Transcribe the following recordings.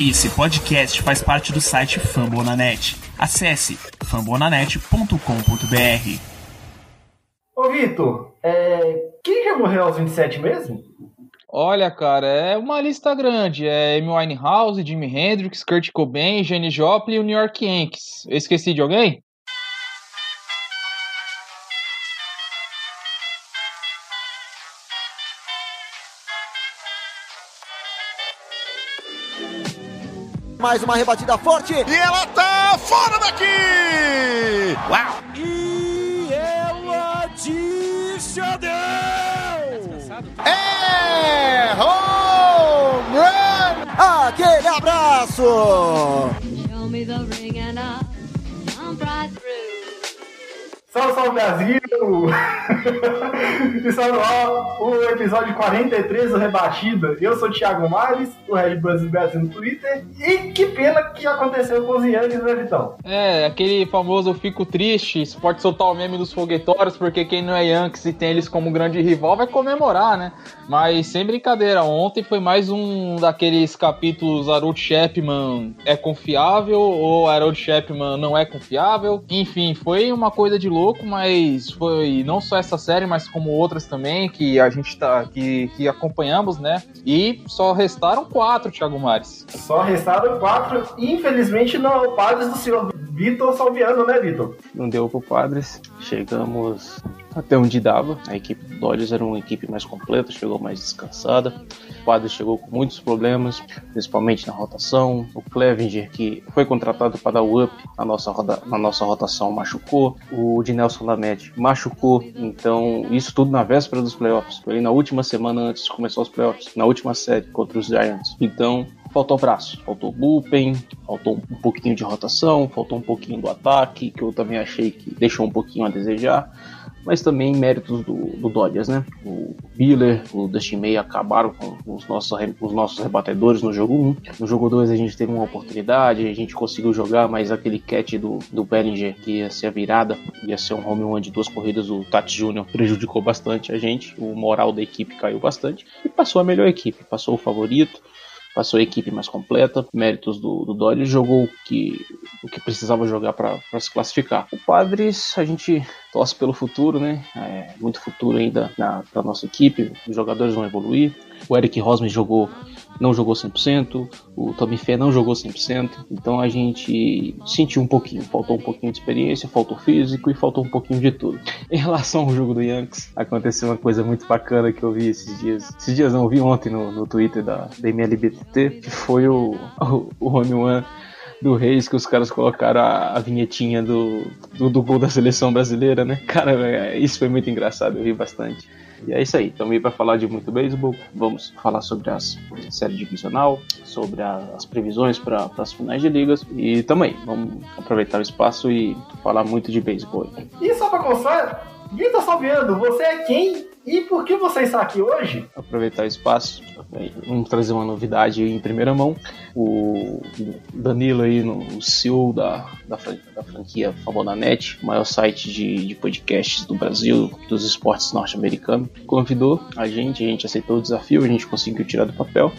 Esse podcast faz parte do site Fambonanet. Acesse fambonanet.com.br. Ô Vitor, é... quem já morreu aos 27 mesmo? Olha, cara, é uma lista grande. É Amy Winehouse, Jimi Hendrix, Kurt Cobain, Jenny Joplin e o New York Yankees. Eu esqueci de alguém? Mais uma rebatida forte. E ela tá fora daqui! Uau! E ela disse adeus. É home run! Aquele abraço. Show me the ring and through. Salve, salve Brasil! Está no ar o episódio 43 do Rebatida. Eu sou o Thiago Mares, do Red Bulls Brasil no Twitter. E que pena que aconteceu com os Yankees, né, Vitão? É, aquele famoso fico triste, isso pode soltar o meme dos foguetórios, porque quem não é Yankees e tem eles como grande rival vai comemorar, né? Mas sem brincadeira, ontem foi mais um daqueles capítulos Harold Chapman é confiável ou Harold Chapman não é confiável. Enfim, foi uma coisa de louco, mas foi não só essa série, mas como outras também que a gente tá que, que acompanhamos, né? E só restaram quatro, Thiago Mares. Só restaram quatro. Infelizmente, não é o padre do senhor Vitor Salviano, né, Vitor? não deu pro Padres. Chegamos até onde dava. A equipe do Dodgers era uma equipe mais completa, chegou mais descansada. O Padres chegou com muitos problemas, principalmente na rotação. O Clevinger, que foi contratado para dar o up na nossa, roda, na nossa rotação, machucou. O de Nelson Lamed machucou. Então, isso tudo na véspera dos playoffs. Foi na última semana antes de começar os playoffs, na última série contra os Giants. Então, faltou braço, faltou bullpen, faltou um pouquinho de rotação, faltou um pouquinho do ataque, que eu também achei que deixou um pouquinho a desejar, mas também méritos do, do Dodgers, né? O Biller, o Dustin May acabaram com os nossos, os nossos rebatedores no jogo 1. No jogo 2 a gente teve uma oportunidade, a gente conseguiu jogar, mas aquele catch do, do Bellinger, que ia ser a virada, ia ser um home run de duas corridas, o Tati Júnior prejudicou bastante a gente, o moral da equipe caiu bastante, e passou a melhor equipe, passou o favorito, passou a equipe mais completa, méritos do, do Dodgers, jogou o que, o que precisava jogar para se classificar. O Padres, a gente torce pelo futuro, né? É, muito futuro ainda na, na nossa equipe, os jogadores vão evoluir. O Eric Rosman jogou, não jogou 100%, o Tommy Fé não jogou 100%, então a gente sentiu um pouquinho, faltou um pouquinho de experiência, faltou físico e faltou um pouquinho de tudo. Em relação ao jogo do Yankees, aconteceu uma coisa muito bacana que eu vi esses dias. Esses dias não, eu vi ontem no, no Twitter da, da MLBT, que foi o, o, o home do Reis que os caras colocaram a, a vinhetinha do, do, do gol da seleção brasileira, né? Cara, é, isso foi muito engraçado, eu ri bastante. E é isso aí, estamos aí para falar de muito beisebol. Vamos falar sobre as série divisional, sobre a- as previsões para as finais de ligas. E também, vamos aproveitar o espaço e falar muito de beisebol. E só pra constar, Vitor Salviano, você é quem e por que você está aqui hoje? aproveitar o espaço. Vamos trazer uma novidade em primeira mão. O Danilo aí, no, CEO da, da, da franquia Fambonanet, o maior site de, de podcasts do Brasil, dos esportes norte-americanos, convidou a gente, a gente aceitou o desafio, a gente conseguiu tirar do papel.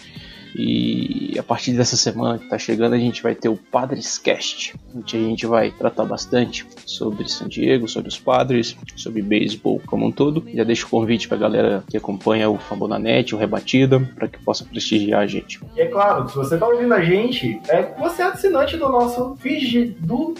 E a partir dessa semana que tá chegando, a gente vai ter o Padres Cast, onde a gente vai tratar bastante sobre San Diego, sobre os Padres, sobre beisebol como um todo. Já deixo o convite pra galera que acompanha o Fambonanet, o Rebatida, para que possa prestigiar a gente. E é claro, se você tá ouvindo a gente, é você é assinante do nosso feed do,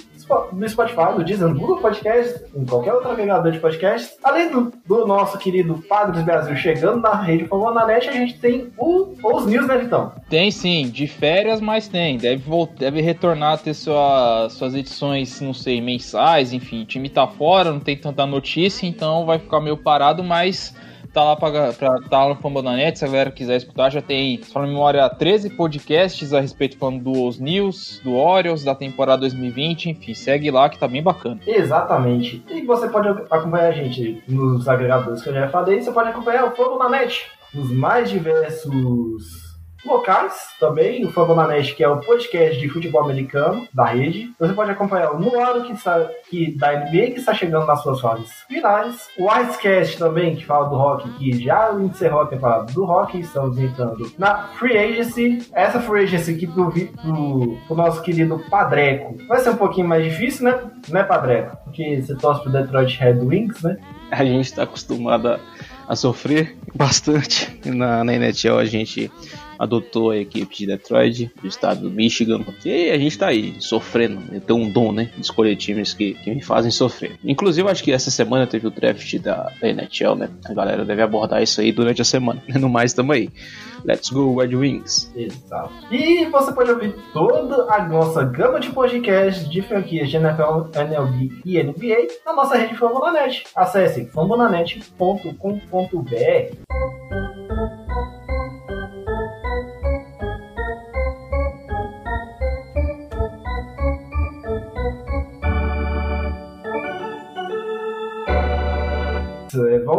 Do Spotify, do Deezer, do Google Podcast, em qualquer outro agregador de podcast. Além do, do nosso querido Padres Brasil chegando na rede Fambonanet, a gente tem o, os news, né, Vitão? Tem sim, de férias, mas tem. Deve, vol- deve retornar a ter sua, suas edições, não sei, mensais, enfim. O time tá fora, não tem tanta notícia, então vai ficar meio parado, mas tá lá pra, pra tá lá no Fambonanet, se a galera quiser escutar, já tem, se em memória, 13 podcasts a respeito falando dos News, do Orioles, da temporada 2020, enfim, segue lá que tá bem bacana. Exatamente. E você pode acompanhar a gente nos agregadores que eu já falei, você pode acompanhar o Fogo na Net, nos mais diversos locais também, o Fambonanet, que é o podcast de futebol americano da rede. Você pode acompanhar o Nuano, que, está, que da NBA, que está chegando nas suas fases finais. O Icecast também, que fala do rock, que já encerrou a temporada do rock. Estamos entrando na Free Agency. Essa Free Agency aqui pro, pro, pro nosso querido Padreco vai ser um pouquinho mais difícil, né? Né, Padreco? Porque você torce pro Detroit Red Wings, né? A gente está acostumado a, a sofrer bastante. Na, na NHL a gente adotou a equipe de Detroit, do estado do Michigan, e a gente tá aí, sofrendo. Eu tenho um dom, né? De escolher times que, que me fazem sofrer. Inclusive, acho que essa semana teve o draft da, da NHL, né? A galera deve abordar isso aí durante a semana. No mais, tamo aí. Let's go, Red Wings. Exato. E você pode ouvir toda a nossa gama de podcasts de franquias de NFL, NLB e NBA na nossa rede Fambonanet. Acesse fambonanet.com.br.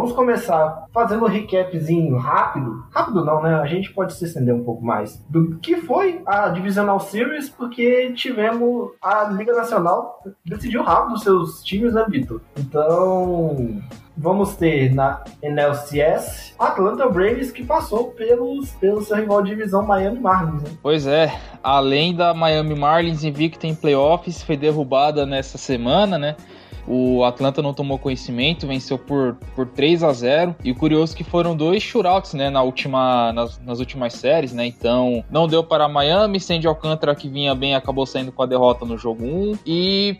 Vamos começar fazendo um recapzinho rápido. Rápido não, né? A gente pode se estender um pouco mais. Do que foi a Divisional Series, porque tivemos a Liga Nacional decidiu rápido os seus times, né, Vitor? Então, vamos ter na NLCS Atlanta Braves que passou pelos, pelo seu rival de divisão Miami Marlins. Né? Pois é, além da Miami Marlins invicta em playoffs, foi derrubada nessa semana, né? O Atlanta não tomou conhecimento, venceu por, por 3 a 0 E o curioso é que foram dois shootouts, né, na última, nas, nas últimas séries, né? Então, não deu para Miami, Sandy Alcântara que vinha bem acabou saindo com a derrota no jogo 1. E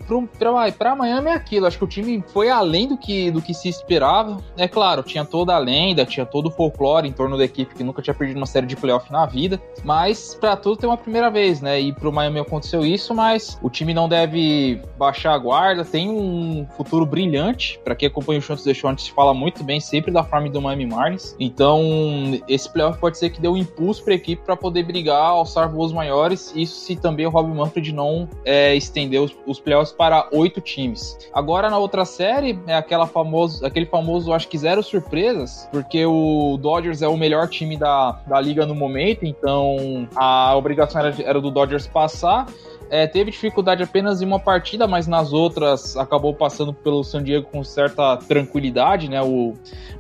para Miami é aquilo, acho que o time foi além do que, do que se esperava. É claro, tinha toda a lenda, tinha todo o folclore em torno da equipe que nunca tinha perdido uma série de playoff na vida, mas para tudo tem uma primeira vez, né? E pro Miami aconteceu isso, mas o time não deve baixar a guarda, tem um futuro brilhante. Para quem acompanha o Chontes de Chontes, fala muito bem sempre da farm do Miami Marlins. Então, esse playoff pode ser que dê um impulso para a equipe para poder brigar, alçar voos maiores. Isso se também o Rob Manfred não é, estender os, os playoffs para oito times. Agora, na outra série, é aquela famoso, aquele famoso, acho que zero surpresas, porque o Dodgers é o melhor time da, da liga no momento, então a obrigação era, era do Dodgers passar. É, teve dificuldade apenas em uma partida, mas nas outras acabou passando pelo San Diego com certa tranquilidade, né? O,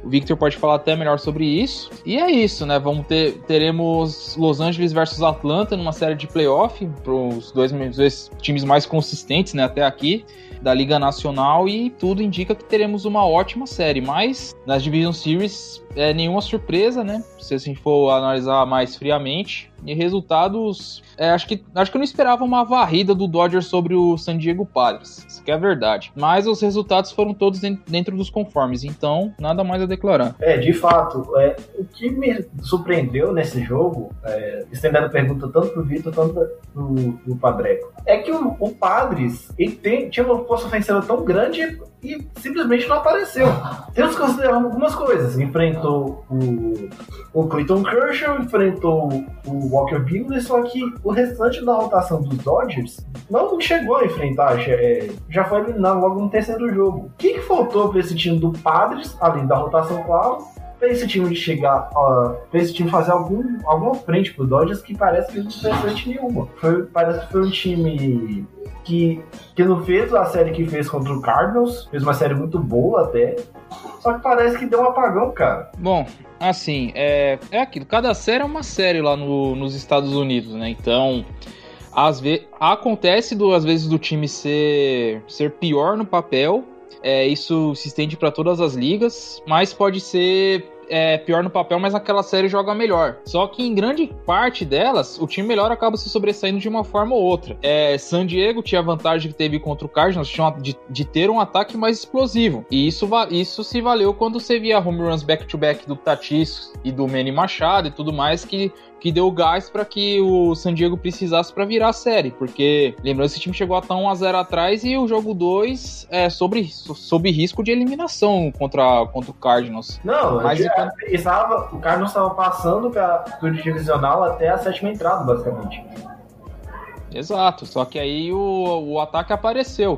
o Victor pode falar até melhor sobre isso. E é isso, né? Vamos ter teremos Los Angeles versus Atlanta numa série de playoff para os dois, dois times mais consistentes, né? Até aqui da Liga Nacional e tudo indica que teremos uma ótima série, mas nas Division Series é nenhuma surpresa, né? Se a gente for analisar mais friamente. E resultados. É, acho, que, acho que eu não esperava uma varrida do Dodgers sobre o San Diego Padres. Isso que é verdade. Mas os resultados foram todos dentro dos conformes. Então, nada mais a declarar. É, de fato. É, o que me surpreendeu nesse jogo, é, estendendo a pergunta tanto pro Vitor quanto pro, pro Padreco, é que o, o Padres ele tem, tinha uma força ofensiva tão grande e simplesmente não apareceu. Temos que considerar algumas coisas. Enfrentou o, o Clayton Kershaw, enfrentou o Walker Buehler, só que o restante da rotação dos Dodgers não chegou a enfrentar, é, já foi eliminado logo no terceiro jogo. O que, que faltou para esse time do Padres, além da rotação, claro, para esse time chegar, uh, para esse time fazer algum, alguma frente pro Dodgers que parece que não fez frente nenhuma. Foi, parece que foi um time que, que não fez a série que fez contra o Cardinals, fez uma série muito boa até, só que parece que deu um apagão, cara. Bom, assim, é, é aquilo, cada série é uma série lá no, nos Estados Unidos, né? Então, às vezes, acontece do, às vezes do time ser, ser pior no papel, é, isso se estende para todas as ligas, mas pode ser é, pior no papel, mas aquela série joga melhor. Só que em grande parte delas, o time melhor acaba se sobressaindo de uma forma ou outra. É, San Diego tinha a vantagem que teve contra o Cardinals de, de ter um ataque mais explosivo. E isso, isso se valeu quando você via home runs back-to-back -back do Tatis e do Manny Machado e tudo mais, que que deu gás para que o San Diego precisasse para virar a série, porque lembrando esse time chegou a estar 1 a 0 atrás e o jogo 2 é sobre sob risco de eliminação contra, contra o Cardinals. Não, mas então... estava, o Cardinals estava passando para o divisional até a sétima entrada, basicamente. Exato, só que aí o, o ataque apareceu.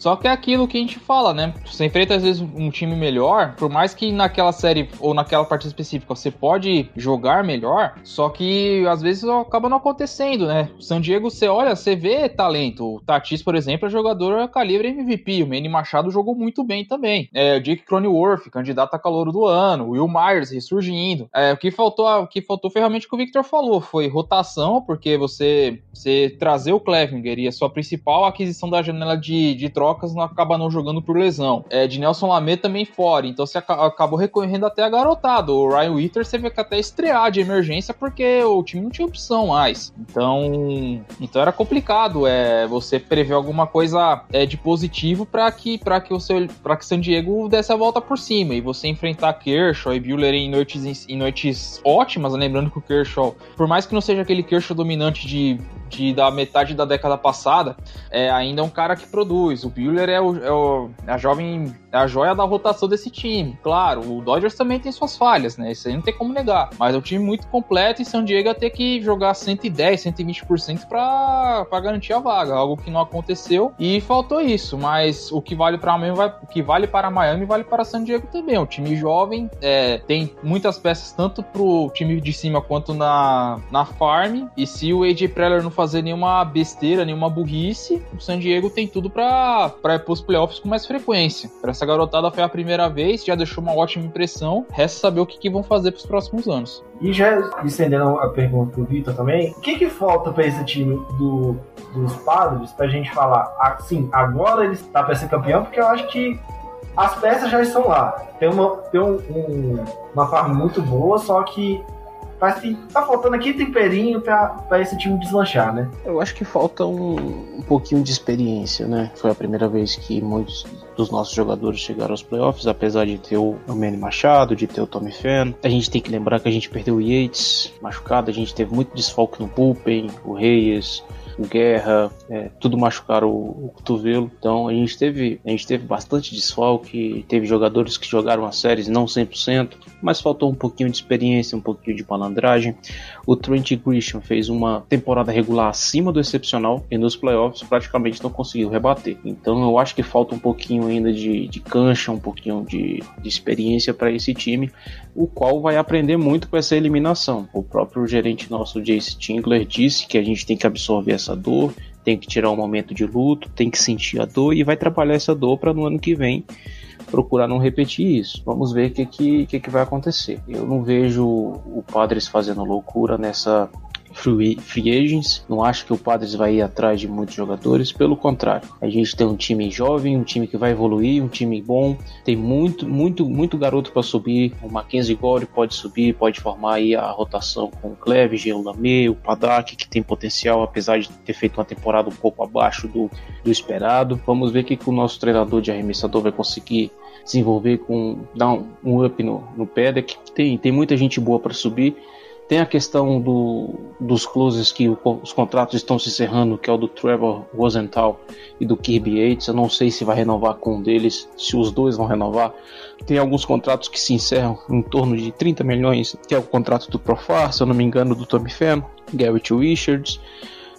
Só que é aquilo que a gente fala, né? Você enfrenta às vezes um time melhor, por mais que naquela série ou naquela partida específica você pode jogar melhor, só que às vezes acaba não acontecendo, né? O San Diego, você olha, você vê talento. O Tatis, por exemplo, é jogador calibre MVP. O Manny Machado jogou muito bem também. É, o Jake Cronenworth, candidato a calor do ano. O Will Myers ressurgindo. É, o que faltou, o que faltou foi realmente o que o Victor falou, foi rotação, porque você, você trazer o Clevinger e a sua principal aquisição da janela de, de não acaba não jogando por lesão. É, de Nelson Lamé também fora, então você acabou recorrendo até a garotada. O Ryan Witter você vê que até estrear de emergência porque o time não tinha opção mais. Então, então era complicado é, você prever alguma coisa é, de positivo para que para que o seu para que San Diego desse a volta por cima e você enfrentar Kershaw e Buehler em noites em noites ótimas, lembrando que o Kershaw, por mais que não seja aquele Kershaw dominante de de, da metade da década passada, é ainda é um cara que produz. O Buehler é, o, é o, a jovem, é a joia da rotação desse time. Claro, o Dodgers também tem suas falhas, né? Isso aí não tem como negar. Mas é um time muito completo e San Diego ia ter que jogar 110, 120% para garantir a vaga, algo que não aconteceu e faltou isso. Mas o que vale para Miami, vai, o que vale para Miami vale para San Diego também. É um time jovem, é, tem muitas peças tanto pro time de cima quanto na, na farm. E se o AJ Preller não fazer nenhuma besteira, nenhuma burrice, o San Diego tem tudo para ir pros playoffs com mais frequência. Para essa garotada foi a primeira vez, já deixou uma ótima impressão. Resta saber o que, que vão fazer pros próximos anos. E já estendendo a pergunta pro Vitor também, o que, que falta para esse time do, dos padres pra gente falar assim, agora ele está para ser campeão, porque eu acho que as peças já estão lá. Tem uma, tem um, um, uma farm muito boa, só que Parece que tá faltando aqui temperinho pra, pra esse time deslanchar, né? Eu acho que falta um, um pouquinho de experiência, né? Foi a primeira vez que muitos dos nossos jogadores chegaram aos playoffs, apesar de ter o Manny Machado, de ter o Tommy Fan. A gente tem que lembrar que a gente perdeu o Yates machucado, a gente teve muito desfalque no bullpen, o Reyes, Guerra, é, tudo machucaram o, o, cotovelo. Então a gente teve, a gente teve bastante desfalque, teve jogadores que jogaram as séries não 100%, mas faltou um pouquinho de experiência, um pouquinho de malandragem. O Trent Grisham fez uma temporada regular acima do excepcional e nos playoffs praticamente não conseguiu rebater. Então eu acho que falta um pouquinho ainda de, de cancha, um pouquinho de, de experiência para esse time, o qual vai aprender muito com essa eliminação. O próprio gerente nosso, Jace Tingler, disse que a gente tem que absorver essa dor, tem que tirar um momento de luto, tem que sentir a dor e vai trabalhar essa dor para no ano que vem procurar não repetir isso. Vamos ver o que, que, que, que vai acontecer. Eu não vejo o Padres fazendo loucura nessa free, free agents. Não acho que o Padres vai ir atrás de muitos jogadores, pelo contrário. A gente tem um time jovem, um time que vai evoluir, um time bom. Tem muito, muito, muito garoto para subir. O Mackenzie Gore pode subir, pode formar aí a rotação com o Clevenger, o Lamé, o Padak, que tem potencial, apesar de ter feito uma temporada um pouco abaixo do, do esperado. Vamos ver o que, que o nosso treinador de arremessador vai conseguir desenvolver com dar um, up no, no Pedek. Tem, tem muita gente boa para subir. Tem a questão do, dos closes que o, os contratos estão se encerrando, que é o do Trevor Rosenthal e do Kirby Yates. Eu não sei se vai renovar com um deles, se os dois vão renovar. Tem alguns contratos que se encerram em torno de 30 milhões, que é o contrato do Profar, se eu não me engano, do Tommy Pham, Garrett Richards.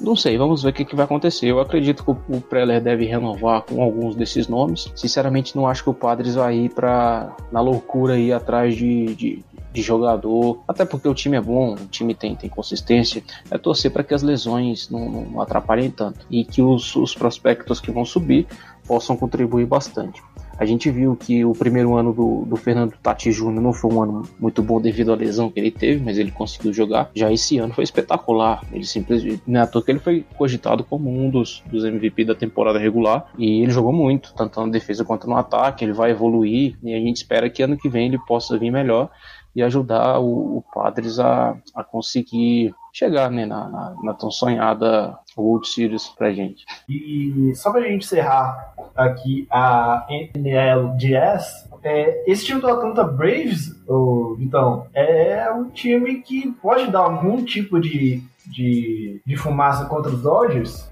Não sei, vamos ver o que, que vai acontecer. Eu acredito que o, Preller deve renovar com alguns desses nomes. Sinceramente, não acho que o Padres vai ir para na loucura ir atrás de, de, de jogador, até porque o time é bom, o time tem, tem consistência, é torcer para que as lesões não, não atrapalhem tanto e que os, os prospectos que vão subir possam contribuir bastante. A gente viu que o primeiro ano do, do Fernando Tati Júnior não foi um ano muito bom devido à lesão que ele teve, mas ele conseguiu jogar. Já esse ano foi espetacular. Ele simplesmente, não é à toa que ele foi cogitado como um dos, dos MVP da temporada regular e ele jogou muito, tanto na defesa quanto no ataque. Ele vai evoluir e a gente espera que ano que vem ele possa vir melhor e ajudar o, o Padres a, a conseguir chegar né, na, na, na, tão sonhada World Series pra gente. E só pra gente encerrar aqui a NLDS, é, esse time do Atlanta Braves, oh, então, é um time que pode dar algum tipo de, de, de fumaça contra os Dodgers,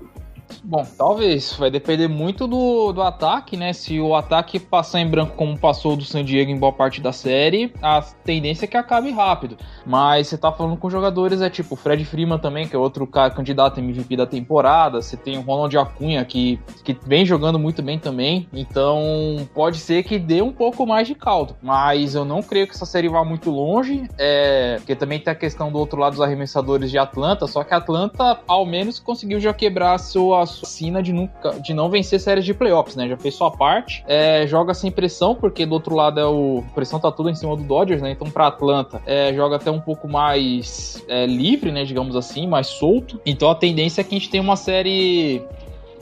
Bom, talvez. Vai depender muito do, do ataque, né? Se o ataque passar em branco como passou do San Diego em boa parte da série, a tendência é que acabe rápido. Mas você tá falando com jogadores, é tipo o Fred Freeman também, que é outro cara, candidato MVP da temporada. Você tem o Ronald Acunha, que, que vem jogando muito bem também. Então, pode ser que dê um pouco mais de caldo. Mas eu não creio que essa série vá muito longe. É, porque também tem a questão do outro lado dos arremessadores de Atlanta. Só que a Atlanta, ao menos, conseguiu já quebrar a sua, a sina de, nunca, de não vencer séries de playoffs, né? Já fez sua parte. É, joga sem pressão, porque do outro lado é o. A pressão tá tudo em cima do Dodgers, né? Então, pra Atlanta, é, joga até um pouco mais é, livre, né? Digamos assim, mais solto. Então, a tendência é que a gente tenha uma série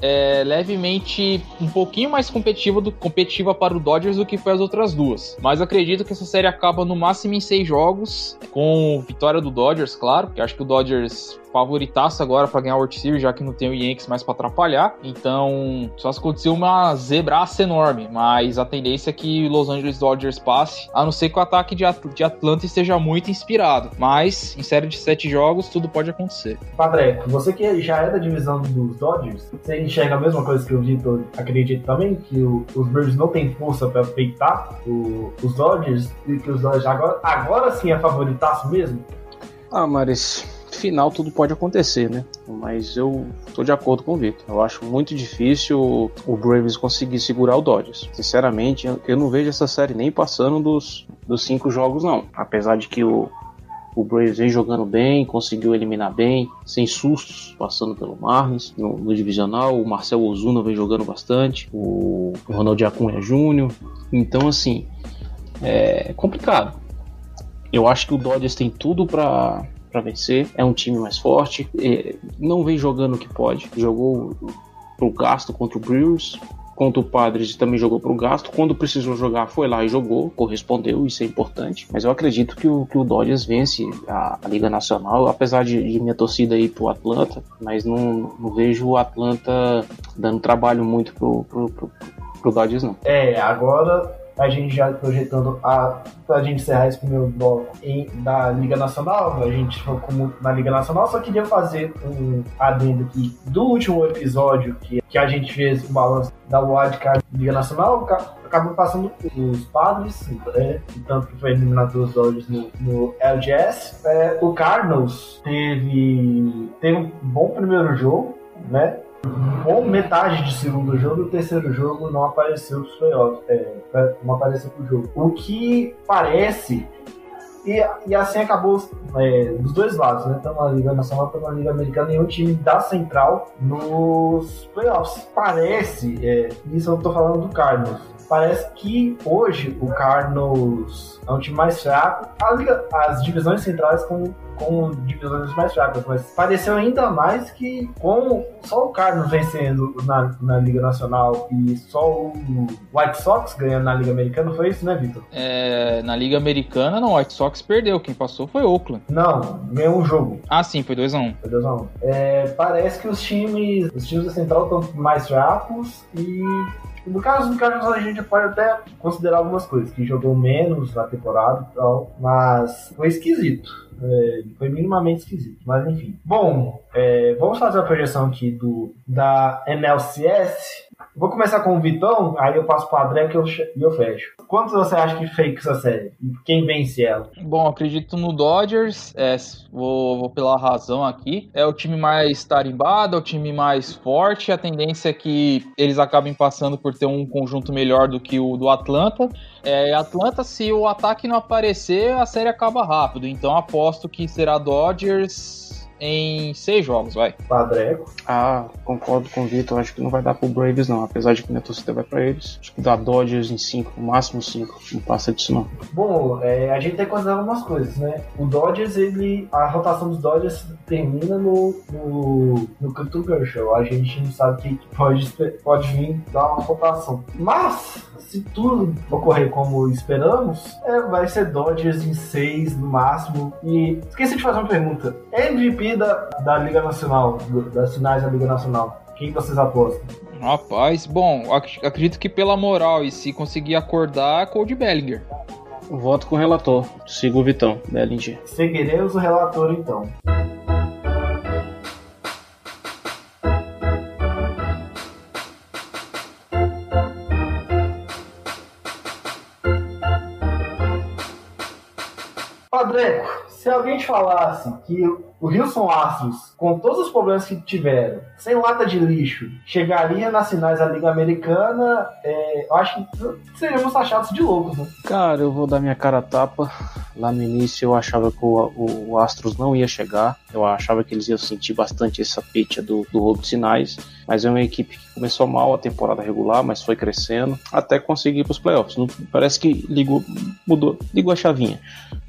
é, levemente um pouquinho mais competitiva, do, competitiva para o Dodgers do que foi as outras duas. Mas acredito que essa série acaba no máximo em seis jogos, com vitória do Dodgers, claro, porque acho que o Dodgers favoritaço agora para ganhar o World Series, já que não tem o Yankees mais para atrapalhar. Então, só se acontecer uma zebraça enorme, mas a tendência é que Los Angeles Dodgers passe, a não ser que o ataque de, At de Atlanta esteja muito inspirado. Mas, em série de sete jogos, tudo pode acontecer. Padre, você que já é da divisão dos Dodgers, você enxerga a mesma coisa que o Vitor acredita também, que o, os Braves não têm força para peitar o, os Dodgers e que os Dodgers agora, agora sim é favoritaço mesmo? Ah, mas final tudo pode acontecer, né? Mas eu tô de acordo com o Victor. Eu acho muito difícil o Braves conseguir segurar o Dodgers. Sinceramente, eu não vejo essa série nem passando dos, dos cinco jogos, não. Apesar de que o, o Braves vem jogando bem, conseguiu eliminar bem, sem sustos, passando pelo Marlins no, no divisional. O Marcel Ozuna vem jogando bastante, o, Ronald Acunha Jr. Então, assim, é complicado. Eu acho que o Dodgers tem tudo para para vencer. É um time mais forte. não vem jogando o que pode. Jogou pro gasto contra o Brewers. Contra o Padres também jogou pro gasto. Quando precisou jogar, foi lá e jogou, correspondeu, isso é importante. Mas eu acredito que o, que o Dodgers vence a, a Liga Nacional, apesar de, de, minha torcida ir pro Atlanta, mas não, não vejo o Atlanta dando trabalho muito pro, pro, pro, pro Dodgers, não. É, agora a gente já projetando a pra gente encerrar esse primeiro bloco em, da Liga Nacional, a gente como na Liga Nacional, só queria fazer um adendo aqui do último episódio que, que a gente fez o balanço da Wildcard Liga Nacional, acabou passando os padres, né, tanto que foi eliminado pelos Dodgers no, no LGS. É, o Cardinals teve, teve um bom primeiro jogo, né? Ou metade de segundo jogo o terceiro jogo não apareceu para playoffs, é, não apareceu pro jogo. O que parece e, e assim acabou é, dos dois lados, né? Tanto na Liga Nacional quanto na Liga Americana, nenhum time da Central nos playoffs. Parece, é, isso eu tô falando do Cardinals, parece que hoje o Cardinals é um time mais fraco. As divisões centrais com, com divisões mais fracas, mas pareceu ainda mais que com só o Cardinals vencendo na, na Liga Nacional e só o White Sox ganhando na Liga Americana, foi isso, né, Vitor? É, na Liga Americana, não, o White Sox perdeu. Quem passou foi Oakland. Não, ganhou um jogo. Ah, sim, foi 2x1. Um. Foi 2x1. Um. É, parece que os times, os times da Central estão mais fracos e no caso do Carlos, a gente pode até considerar algumas coisas, que jogou menos na temporada e tal, mas foi esquisito. É, foi minimamente esquisito, mas enfim. Bom, é, vamos fazer a projeção aqui do da NLCS. Vou começar com o Vitão, aí eu passo para o André que eu, e eu fecho. Quantos você acha que fake essa série? Quem vence ela? Bom, acredito no Dodgers. É, vou, vou, pela razão aqui. É o time mais tarimbado, é o time mais forte. A tendência é que eles acabem passando por ter um conjunto melhor do que o do Atlanta. É, Atlanta, se o ataque não aparecer, a série acaba rápido. Então aposto que será Dodgers em seis jogos, vai. Padreco. Ah, concordo com o Vitor. Acho que não vai dar pro Braves, não. Apesar de que minha torcida vai pra eles. Acho que dá Dodgers em cinco, no máximo cinco. Não passa disso, não. Bom, é, a gente tem que considerar algumas coisas, né? O Dodgers, ele. A rotação dos Dodgers termina no. no. no Crypto Show. A gente não sabe que pode, pode vir dar uma rotação. Mas, se tudo ocorrer como esperamos, é, vai ser Dodgers em seis no máximo. E esqueci de fazer uma pergunta. MVP da Liga Nacional, das finais da Liga Nacional? Quem vocês apostam? Rapaz, bom, ac acredito que pela moral e se conseguir acordar, Cold Bellinger. Voto com o relator. Sigo o Vitão, Bellinger. Seguiremos o relator então. Padreco, se alguém te falasse que o Wilson Astros, com todos os problemas que tiveram, sem lata de lixo, chegaria nas finais da Liga Americana, é, eu acho que seríamos taxados de loucos, né? Cara, eu vou dar minha cara a tapa. Lá no início eu achava que o, o, o Astros não ia chegar. Eu achava que eles iam sentir bastante essa pitcha do, do roubo de sinais. Mas é uma equipe que começou mal a temporada regular, mas foi crescendo até conseguir para os playoffs. Não, parece que ligou, mudou, ligou a chavinha.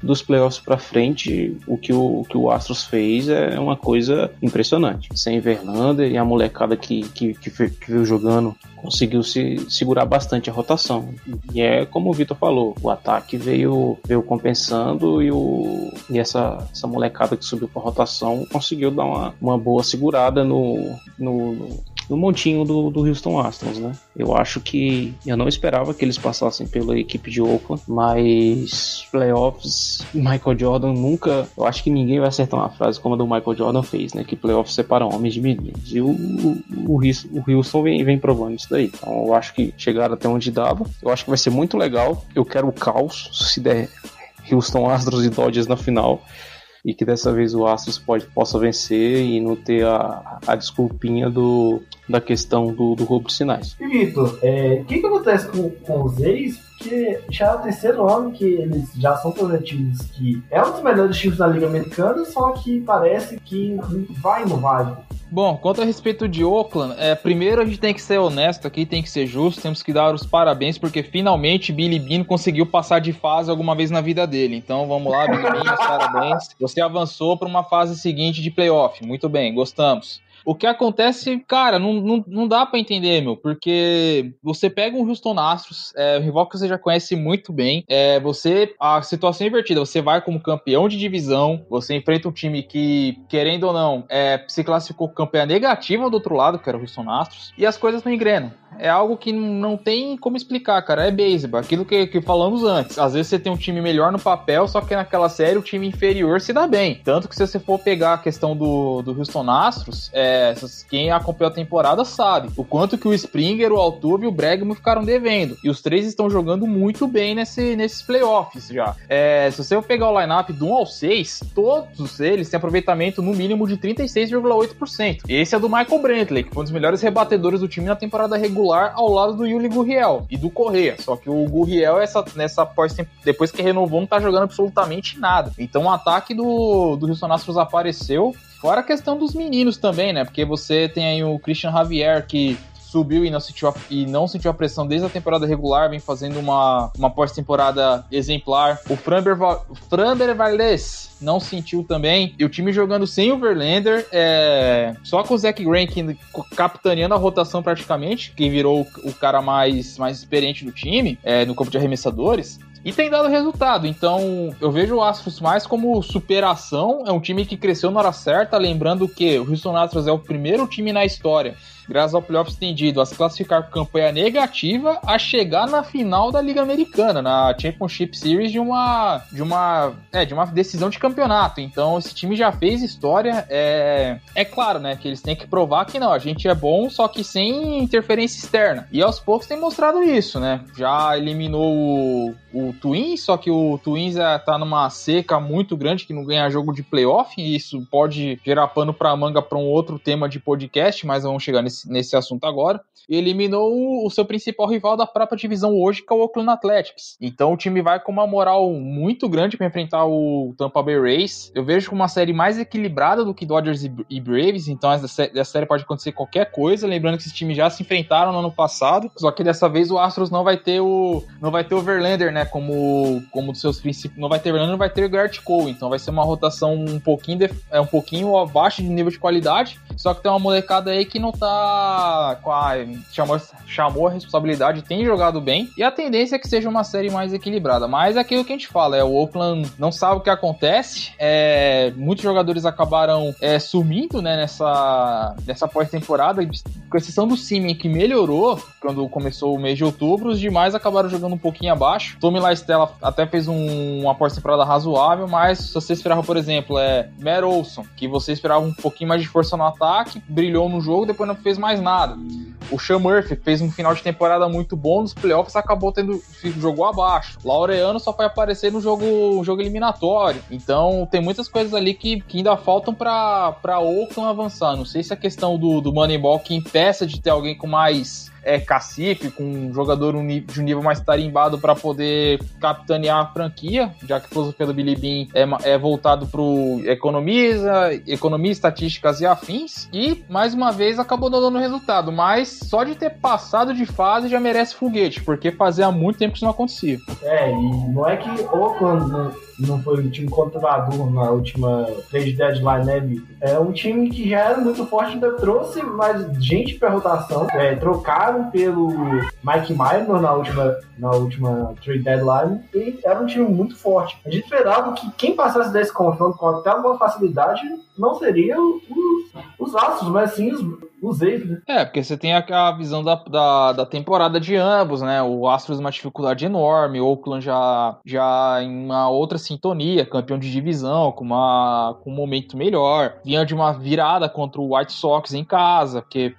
Dos playoffs para frente, o que o, o que o Astros fez é uma coisa impressionante. Sem Verlander e a molecada que, que, que, que veio jogando conseguiu se segurar bastante a rotação. E é como o Vitor falou, o ataque veio, veio compensando e, o, e essa, essa molecada que subiu para rotação conseguiu dar uma, uma boa segurada no, no, no montinho do, do Houston Astros, né? Eu acho que eu não esperava que eles passassem pela equipe de Oakland, mas playoffs, Michael Jordan nunca. Eu acho que ninguém vai acertar uma frase como a do Michael Jordan fez, né? Que playoffs separam homens de meninos. E o, o, o, o Houston vem, vem provando isso daí. Então eu acho que chegaram até onde dava. Eu acho que vai ser muito legal. Eu quero o caos, se der Houston Astros e Dodgers na final e que dessa vez o Astros pode, possa vencer e não ter a, a desculpinha do, da questão do, do roubo de sinais. Vitor, é, o que, que acontece com, com os ex? Porque já é o terceiro ano que eles já são prometidos que é um dos melhores times da Liga Americana, só que parece que vai no vai. Bom, quanto a respeito de Oakland, é, primeiro a gente tem que ser honesto aqui, tem que ser justo, temos que dar os parabéns, porque finalmente Billy Bean conseguiu passar de fase alguma vez na vida dele. Então vamos lá, Billy Bean, parabéns. Você avançou para uma fase seguinte de playoff. Muito bem, gostamos. O que acontece, cara, não, não, não dá para entender, meu, porque você pega um Houston Astros, é, um rival que você já conhece muito bem, é, você, a situação é invertida, você vai como campeão de divisão, você enfrenta um time que, querendo ou não, é, se classificou campeã negativa do outro lado, que era o Houston Astros, e as coisas não engrenam é algo que não tem como explicar, cara. É beisebol, aquilo que, que falamos antes. Às vezes você tem um time melhor no papel, só que naquela série o time inferior se dá bem. Tanto que se você for pegar a questão do, do Houston Astros, é, quem acompanhou a temporada sabe o quanto que o Springer, o Altuve e o Bregman ficaram devendo. E os três estão jogando muito bem nesse, nesses playoffs já. É, se você for pegar o lineup do 1 ao 6, todos eles têm aproveitamento no mínimo de 36,8%. Esse é do Michael Brantley, que foi um dos melhores rebatedores do time na temporada regular titular ao lado do Yuli Gurriel e do Correia. Só que o Gurriel, essa, nessa depois que renovou, não tá jogando absolutamente nada. Então o ataque do, do Houston Astros apareceu. Fora a questão dos meninos também, né? Porque você tem aí o Christian Javier, que subiu e não sentiu a, e não sentiu a pressão desde a temporada regular, vem fazendo uma, uma pós-temporada exemplar. O Framber, Framber Valdez não sentiu também. E o time jogando sem o Verlander, é, só com o Zach Greinke capitaneando a rotação praticamente, que virou o, o cara mais, mais experiente do time, é, no campo de arremessadores. E tem dado resultado, então eu vejo o Astros mais como superação. É um time que cresceu na hora certa, lembrando que o Houston Astros é o primeiro time na história graças ao playoff estendido, a se classificar com campanha negativa, a chegar na final da Liga Americana, na Championship Series de uma de uma é, de uma decisão de campeonato. Então esse time já fez história. É, é claro, né, que eles têm que provar que não, a gente é bom, só que sem interferência externa. E aos poucos tem mostrado isso, né? Já eliminou o, o Twins, só que o Twins é, tá numa seca muito grande que não ganha jogo de playoff, e isso pode gerar pano pra manga para um outro tema de podcast, mas vamos chegar nesse nesse, nesse assunto agora, eliminou o, seu principal rival da própria divisão hoje, que é o Oakland Athletics. Então o time vai com uma moral muito grande para enfrentar o Tampa Bay Rays. Eu vejo uma série mais equilibrada do que Dodgers e, Braves, então essa, série pode acontecer qualquer coisa. Lembrando que esses times já se enfrentaram no ano passado, só que dessa vez o Astros não vai ter o não vai ter o Verlander, né, como como dos seus princípios, não vai ter Verlander, não vai ter o Cole, então vai ser uma rotação um pouquinho de, é um pouquinho abaixo de nível de qualidade, só que tem uma molecada aí que não tá com a chamou, chamou a responsabilidade, tem jogado bem, e a tendência é que seja uma série mais equilibrada. Mas é aquilo que a gente fala, é o Oakland não sabe o que acontece, é, muitos jogadores acabaram é, sumindo né, nessa, nessa pós-temporada, com exceção do Simen, que melhorou quando começou o mês de outubro, os demais acabaram jogando um pouquinho abaixo. Tommy Stella até fez um, uma pós-temporada razoável, mas se você esperava, por exemplo, é Matt Olson, que você esperava um pouquinho mais de força no ataque, brilhou no jogo, depois não fez mais nada. O Sean Murphy fez um final de temporada muito bom, nos playoffs acabou tendo. jogou abaixo. Laureano só foi aparecer no jogo, jogo eliminatório. Então tem muitas coisas ali que, que ainda faltam para Oakland avançar. Não sei se a questão do, do Moneyball que impeça de ter alguém com mais é, cacife, com um jogador de um nível mais tarimbado para poder capitanear a franquia, já que a filosofia do Billy Bean é, é voltado para economiza, economia, estatísticas e afins. E, mais uma vez, acabou dando resultado. Mas só de ter passado de fase já merece foguete, porque fazia muito tempo que isso não acontecia. É, e não é que Oakland não, não foi um time controlador na última trade deadline, né? É um time que já era muito forte, ainda trouxe mais gente para rotação. É, trocaram pelo Mike Minor na última, na última trade deadline e era um time muito forte. A gente esperava que quem passasse desse confronto com até uma facilidade não seria os, os Astros, mas sim os, os A's, né? É, porque você tem a, visão da, da, da, temporada de ambos, né? O Astros uma dificuldade enorme, o Oakland já, já em uma outra sintonia, campeão de divisão, com, uma, com um momento melhor. Vinha de uma virada contra o White Sox em casa, que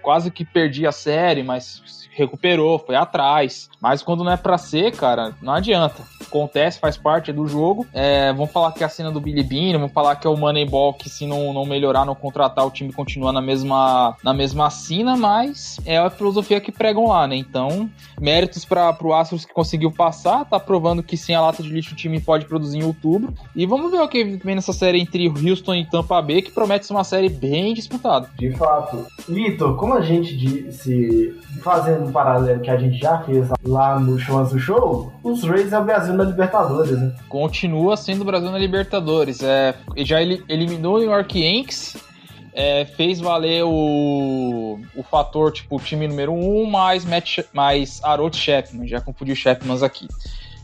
quase que perdia a série, mas recuperou, foi atrás. Mas quando não é pra ser, cara, não adianta. Acontece, faz parte do jogo. É, vamos falar que é a cena do Billy Bean, vamos falar que é o Moneyball, que se não, não melhorar, não contratar, o time continua na mesma, na mesma assina, mas é a filosofia que pregam lá, né? Então, méritos para pro Astros que conseguiu passar, tá provando que sem a lata de lixo o time pode produzir em outubro. E vamos ver o que vem nessa série entre Houston e Tampa Bay, que promete ser uma série bem disputada. De fato. Vitor, como a gente disse, fazendo um paralelo que a gente já fez lá no Show Show, os Rays é o Brasil Libertadores, né? Continua sendo o Brasil na Libertadores. É, já eliminou o New York Yankees, é, fez valer o, o fator, tipo, time número 1 um, mais, Matt, mais Arot Chapman, já confundi o Chapman aqui.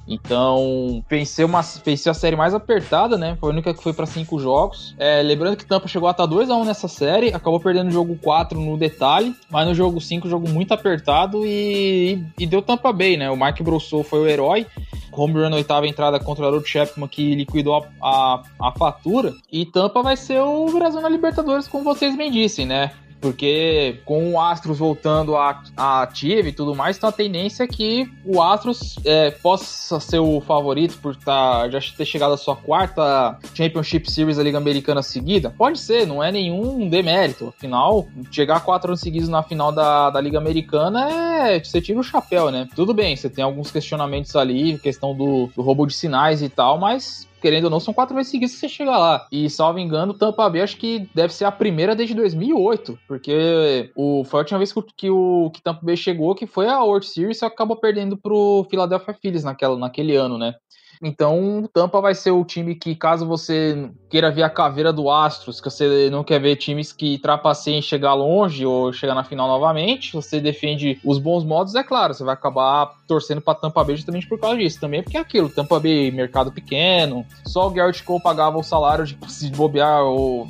Então, pensei, uma, pensei a série mais apertada, né? Foi a única que foi para cinco jogos. É, lembrando que Tampa chegou a estar 2x1 nessa série, acabou perdendo o jogo 4 no detalhe, mas no jogo 5, jogo muito apertado e, e, e deu Tampa Bay, né? O Mike Brousseau foi o herói. Home run na oitava entrada contra o Harold Chapman, que liquidou a, a, a fatura. E Tampa vai ser o Brasil na Libertadores, como vocês bem dissem, né? Porque com o Astros voltando a ativa e tudo mais, então a tendência é que o Astros é, possa ser o favorito por tá, já ter chegado à sua quarta Championship Series da Liga Americana seguida. Pode ser, não é nenhum demérito. Afinal, chegar quatro anos seguidos na final da, da Liga Americana é. Você tira o chapéu, né? Tudo bem, você tem alguns questionamentos ali, questão do, do roubo de sinais e tal, mas querendo ou não, são quatro vezes seguidas que você chega lá. E, salvo engano, Tampa Bay acho que deve ser a primeira desde 2008, porque o, foi a última vez que o que Tampa Bay chegou, que foi a World Series, só acabou perdendo pro Philadelphia Phillies naquela, naquele ano, né? Então, Tampa vai ser o time que, caso você queira ver a caveira do Astros, que você não quer ver times que trapaceiem chegar longe ou chegar na final novamente, você defende os bons modos, é claro, você vai acabar torcendo para Tampa Bay justamente por causa disso. Também porque é aquilo, Tampa Bay, mercado pequeno, só o Garrett Cole pagava o salário de se bobear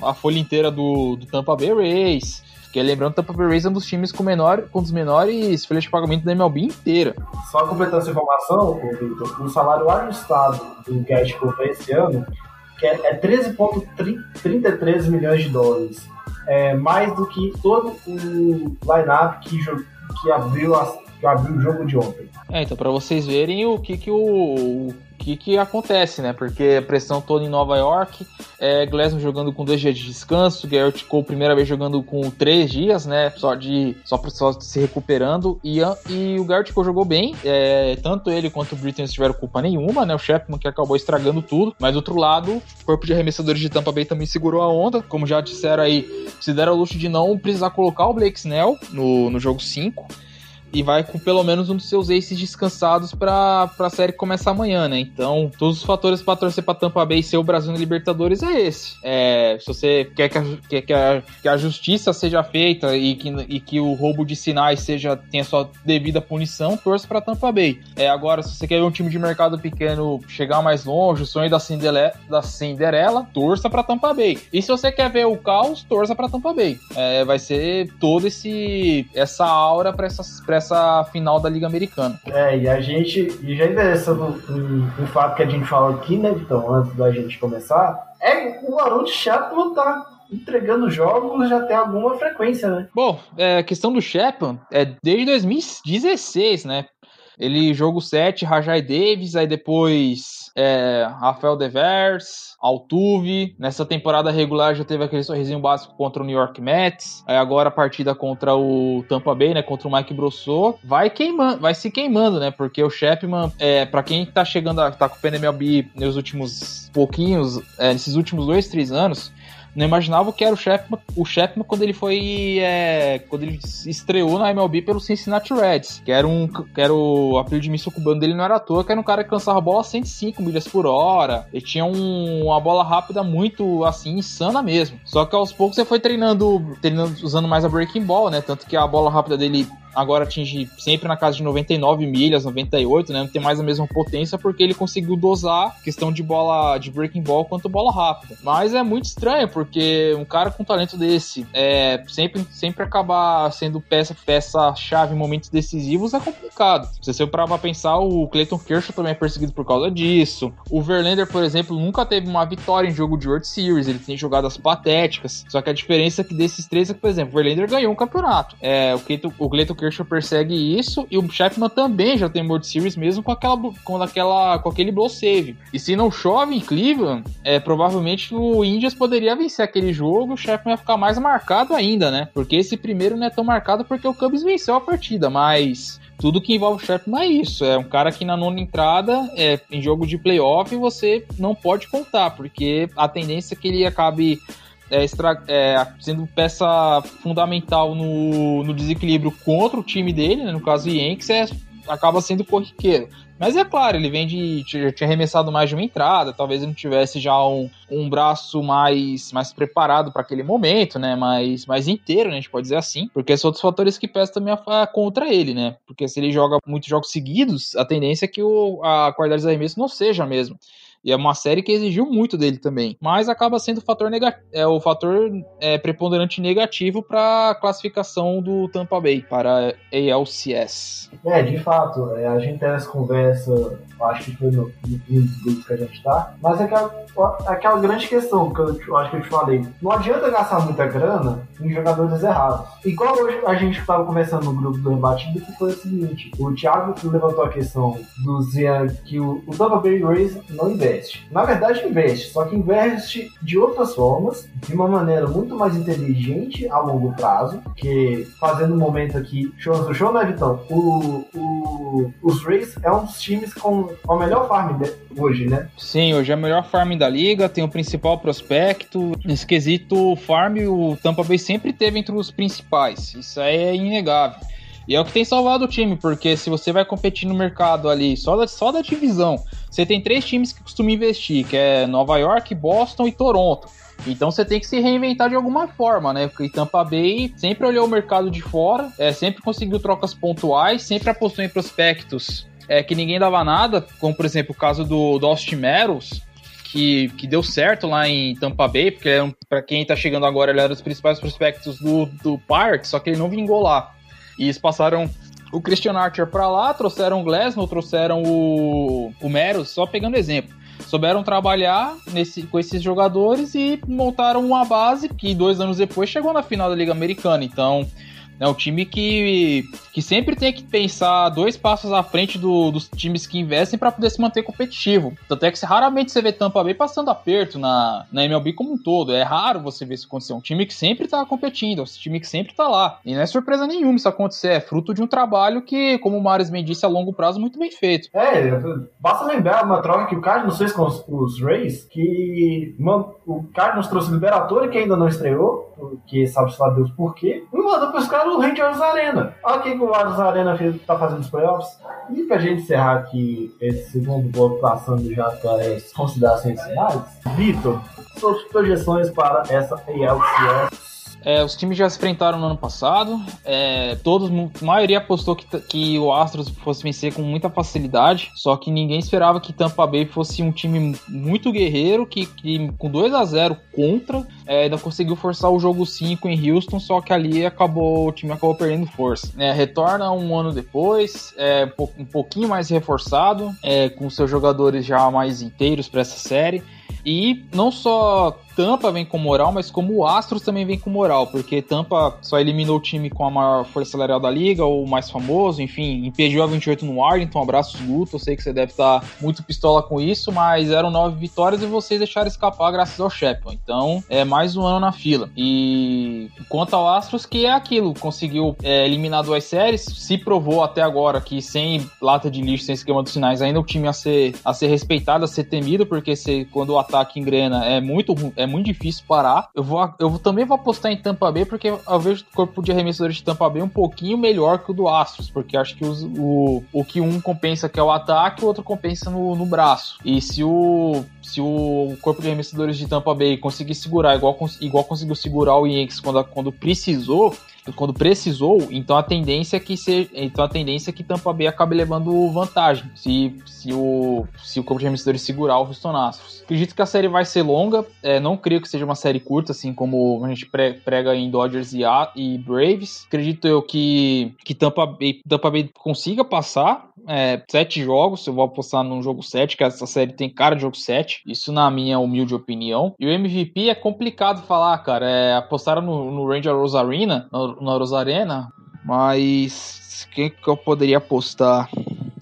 a folha inteira do, do Tampa Bay Rays. Porque lembrando, o Tampa Bay Rays é um dos times com, menor, com os menores folhas de pagamento da MLB inteira. Só completando essa informação, Victor, o salário ajustado do Cash para esse ano que é 13,33 é milhões de dólares. É mais do que todo o line-up que, que, abriu que abriu o jogo de ontem. É, então, para vocês verem o que, que o, que, que acontece, né? Porque a pressão toda em Nova York, é, Glasgow jogando com dois dias de descanso, Garrett Cole primeira vez jogando com três dias, né? Só de só, só se recuperando e, e o Garrett Cole jogou bem, é, tanto ele quanto o Britton não tiveram culpa nenhuma, né? O Chapman que acabou estragando tudo, mas do outro lado, o corpo de arremessadores de Tampa Bay também segurou a onda, como já disseram aí, se deram o luxo de não precisar colocar o Blake Snell no, no jogo 5 e vai com pelo menos um dos seus aces descansados para a série começar amanhã, né? Então, todos os fatores para torcer para Tampa Bay ser o Brasil na Libertadores é esse. É, se você quer que a, quer que a, que a justiça seja feita e que, e que o roubo de sinais seja tenha sua devida punição, torça para Tampa Bay. É, agora, se você quer ver um time de mercado pequeno chegar mais longe, o sonho da Cinderela, da Cinderela torça para Tampa Bay. E se você quer ver o caos, torça para Tampa Bay. É, vai ser todo esse essa aura para essas pra essa final da Liga Americana. É, e a gente, e já interessando um, um fato que a gente falou aqui, né, então, antes da gente começar, é o Harold Chapman tá entregando jogos já tem alguma frequência, né? Bom, é, questão do Shepard é desde 2016, né? Ele jogo 7, Rajai Davis, aí depois é, Rafael Devers, Altuve. Nessa temporada regular já teve aquele sorrisinho básico contra o New York Mets. Aí agora a partida contra o Tampa Bay, né? Contra o Mike Brossot. Vai queimando, vai se queimando, né? Porque o Chapman, é, para quem tá chegando, a, tá com o PNMLB nos últimos pouquinhos, é, nesses últimos dois, três anos, não imaginava que era o Chapman, o Chapman quando ele foi. É, quando ele estreou na MLB pelo Cincinnati Reds. Que era um. Que era o apelido de míssil cubano dele não era à toa, que era um cara que lançava a bola a 105 milhas por hora. Ele tinha um, uma bola rápida muito assim, insana mesmo. Só que aos poucos você foi treinando, treinando usando mais a breaking ball, né? Tanto que a bola rápida dele agora atinge sempre na casa de 99 milhas, 98, né? Não tem mais a mesma potência porque ele conseguiu dosar questão de bola de breaking ball quanto bola rápida. Mas é muito estranho porque um cara com talento desse é sempre sempre acabar sendo peça peça chave em momentos decisivos é complicado. Se você parar pra pensar, o Clayton Kershaw também é perseguido por causa disso. O Verlander, por exemplo, nunca teve uma vitória em jogo de World Series, ele tem jogadas patéticas. Só que a diferença é que desses três é que, por exemplo, o Verlander ganhou um campeonato. É, o Clayton, o Clayton Kershaw persegue isso e o Chapman também já tem World Series mesmo com aquela com aquela com aquele blow save. E se não chove em Cleveland, é provavelmente o Indians poderia vencer aquele jogo, o Chapman ia ficar mais marcado ainda, né? Porque esse primeiro não é tão marcado porque o Cubs venceu a partida, mas tudo que envolve o Chapman é isso. É um cara que na nona entrada, é, em jogo de playoff, você não pode contar, porque a tendência é que ele acabe é, extra, é, sendo peça fundamental no, no, desequilíbrio contra o time dele, né, no caso o Yankees, é, acaba sendo corriqueiro. Mas é claro, ele vem de. Já tinha arremessado mais de uma entrada, talvez ele não tivesse já um, um braço mais, mais preparado para aquele momento, né? Mais, mais inteiro, né? A gente pode dizer assim. Porque são outros fatores que pesam também a, a, contra ele, né? Porque se ele joga muitos jogos seguidos, a tendência é que o, a qualidade dos arremessos não seja a mesma. E é uma série que exigiu muito dele também. Mas acaba sendo o fator, é, o fator é, preponderante negativo para a classificação do Tampa Bay para ALCS. É, de fato, é, a gente tem essa conversa, acho que foi no, no, no grupo que a gente tá, mas é aquela, aquela grande questão que eu, eu acho que eu te falei. Não adianta gastar muita grana em jogadores errados. Igual hoje a gente estava conversando no grupo do rebatido, que foi o seguinte: o Thiago levantou a questão do Zé que o, o Tampa Bay Rays não investe investe. Na verdade, investe, só que investe de outras formas, de uma maneira muito mais inteligente a longo prazo, que fazendo um momento aqui, show do show, né, Vitão? O, o, os Rays é um dos times com a melhor farm hoje, né? Sim, hoje é a melhor farm da liga, tem o principal prospecto. Nesse quesito farm, o Tampa Bay sempre teve entre os principais. Isso aí é inegável. E é o que tem salvado o time, porque se você vai competir no mercado ali só da, só da divisão, você tem três times que costumam investir, que é Nova York, Boston e Toronto. Então você tem que se reinventar de alguma forma, né? Porque Tampa Bay sempre olhou o mercado de fora, é, sempre conseguiu trocas pontuais, sempre apostou em prospectos é, que ninguém dava nada, como por exemplo o caso do, do Austin Meadows, que, que deu certo lá em Tampa Bay, porque para quem tá chegando agora, ele era um dos principais prospectos do, do Park, só que ele não vingou lá. E eles passaram o Christian Archer para lá, trouxeram o Glasnow, trouxeram o, o Meros, só pegando exemplo. Souberam trabalhar nesse, com esses jogadores e montaram uma base que dois anos depois chegou na final da Liga Americana. Então, é um time que, que sempre tem que pensar dois passos à frente do, dos times que investem para poder se manter competitivo. Tanto é que raramente você vê Tampa Bay passando aperto na, na MLB como um todo. É raro você ver isso acontecer. Um time que sempre está competindo, um time que sempre está lá. E não é surpresa nenhuma isso acontecer. É fruto de um trabalho que, como o Maris bem disse, a longo prazo, muito bem feito. É, basta lembrar uma troca que o Cardinals fez com os, os Rays, que o Cardinals trouxe o Liberator, que ainda não estreou, que sabe-se lá Deus por quê, e mandou para os caras do Rangers Arena. Olha o que, o Rangers Arena tá fazendo os playoffs. E pra gente encerrar aqui esse segundo bloco passando já para as considerações finais, Vitor, suas projeções para essa ALCS é, os times já se enfrentaram no ano passado. É, todos, a maioria apostou que, que o Astros fosse vencer com muita facilidade. Só que ninguém esperava que Tampa Bay fosse um time muito guerreiro, que, que com 2 a 0 contra, é, ainda conseguiu forçar o jogo 5 em Houston. Só que ali acabou, o time acabou perdendo força. É, retorna um ano depois, é, um pouquinho mais reforçado, é, com seus jogadores já mais inteiros para essa série E não só Tampa vem com moral, mas como o Astros também vem com moral, porque Tampa só eliminou o time com a maior força salarial da liga, o mais famoso, enfim, impediu a 28 no Arlington, abraços Guto, eu sei que você deve estar muito pistola com isso, mas eram nove vitórias e vocês deixaram escapar graças ao Shepard. Então, é mais um ano na fila. E quanto ao Astros, que é aquilo, conseguiu é, eliminar duas séries, se provou até agora que sem lata de lixo, sem esquema dos sinais, ainda o time a ser, a ser respeitado, a ser temido, porque se, quando o ataque engrena é muito, é muito difícil parar. Eu vou, eu também vou apostar em Tampa Bay, porque eu vejo o corpo de arremessadores de Tampa Bay um pouquinho melhor que o do Astros, porque acho que os, o, o que um compensa que é o ataque, o outro compensa no, no braço. E se o se o corpo de arremessadores de Tampa Bay conseguir segurar igual, igual conseguiu segurar o Yankees quando, quando precisou, quando precisou, então a tendência é que se, então a tendência é que Tampa Bay acabe levando vantagem, se, se o se o corpo de arremessadores segurar o Houston Astros. Acredito que a série vai ser longa, é, não creio que seja uma série curta, assim como a gente prega em Dodgers e, a, e Braves. Acredito eu que, que Tampa, Bay, Tampa Bay consiga passar é, sete jogos, eu vou apostar num jogo 7, que essa série tem cara de jogo 7, isso na minha humilde opinião. E o MVP é complicado falar, cara, é, apostaram no, no Ranger Rosarina, no, na Rosarena, mas quem que eu poderia apostar?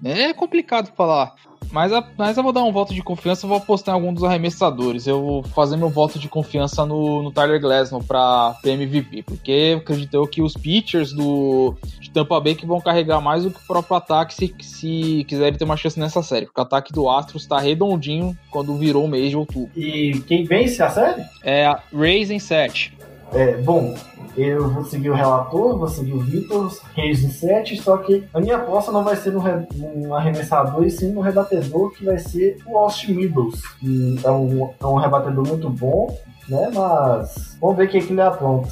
É complicado falar. Mas, a, mas eu vou dar um voto de confiança, vou apostar em algum dos arremessadores. Eu vou fazer meu voto de confiança no, no Tyler Glasnow para MVP, porque eu acredito que os pitchers do de Tampa Bay que vão carregar mais do que o próprio ataque se, se quiserem ter uma chance nessa série, porque o ataque do Astros está redondinho quando virou o mês de outubro. E quem vence a série? É a Rays em 7. É, bom, eu vou seguir o relator, vou seguir o Vitor, Reis em 7, só que a minha aposta não vai ser no, no arremessador e sim no rebatedor, que vai ser o Austin Meadows, que é um, é um rebatedor muito bom, né? Mas vamos ver o que, que ele apronta.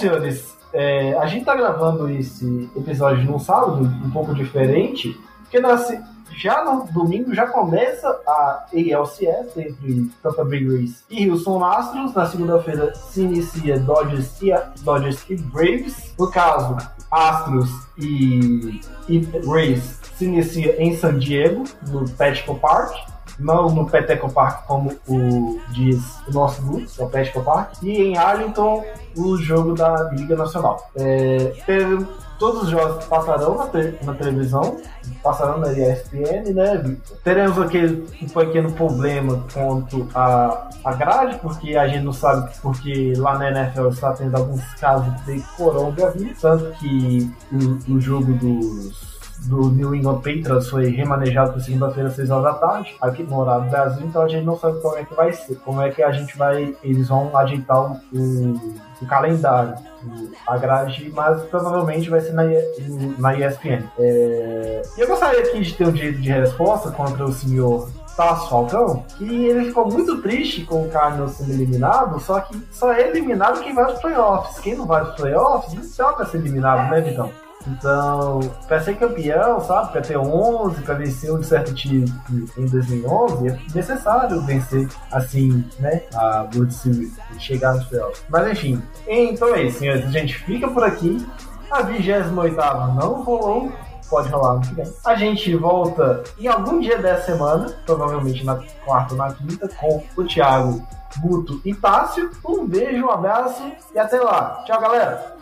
Senhores, é, a gente tá gravando esse episódio num sábado, um pouco diferente, porque já no domingo já começa a ALCS entre Tampa Bay Rays e Houston Astros. Na segunda-feira se inicia Dodgers e, Dodgers e Braves. No caso, Astros e, e Rays se inicia em San Diego, no Petco Park não no Peteco Park como o diz o nosso grupo, o Petco Park, e em Arlington o jogo da Liga Nacional. É, todos os jogos passarão na, te, na, televisão, passarão na ESPN, né? Teremos aquele um pequeno problema quanto a, a grade, porque a gente não sabe, porque lá na NFL está tendo alguns casos de coronavírus, tanto que o, o jogo dos do New England Patriots foi remanejado para segunda-feira, às 6 horas da tarde, aqui no horário do Brasil, então a gente não sabe como é que vai ser, como é que a gente vai, eles vão ajeitar o, o, calendário, a grade, mas provavelmente vai ser na, na ESPN. É... Eu gostaria aqui de ter um direito de resposta contra o senhor Tasso Falcão, que ele ficou muito triste com o Cardinals sendo eliminado, só que só é eliminado quem vai aos playoffs. Quem não vai aos playoffs não toca ser eliminado, né, Vitão? Então, para ser campeão, sabe, para ter 11, para vencer um certo time em 2011, é necessário vencer, assim, né, a World Series, chegar nos playoffs. Mas enfim, então é isso, senhores. A gente fica por aqui. A 28 não rolou, pode rolar no que vem. A gente volta em algum dia dessa semana, provavelmente na quarta ou na quinta, com o Thiago, Guto e Tássio. Um beijo, um abraço e até lá. Tchau, galera!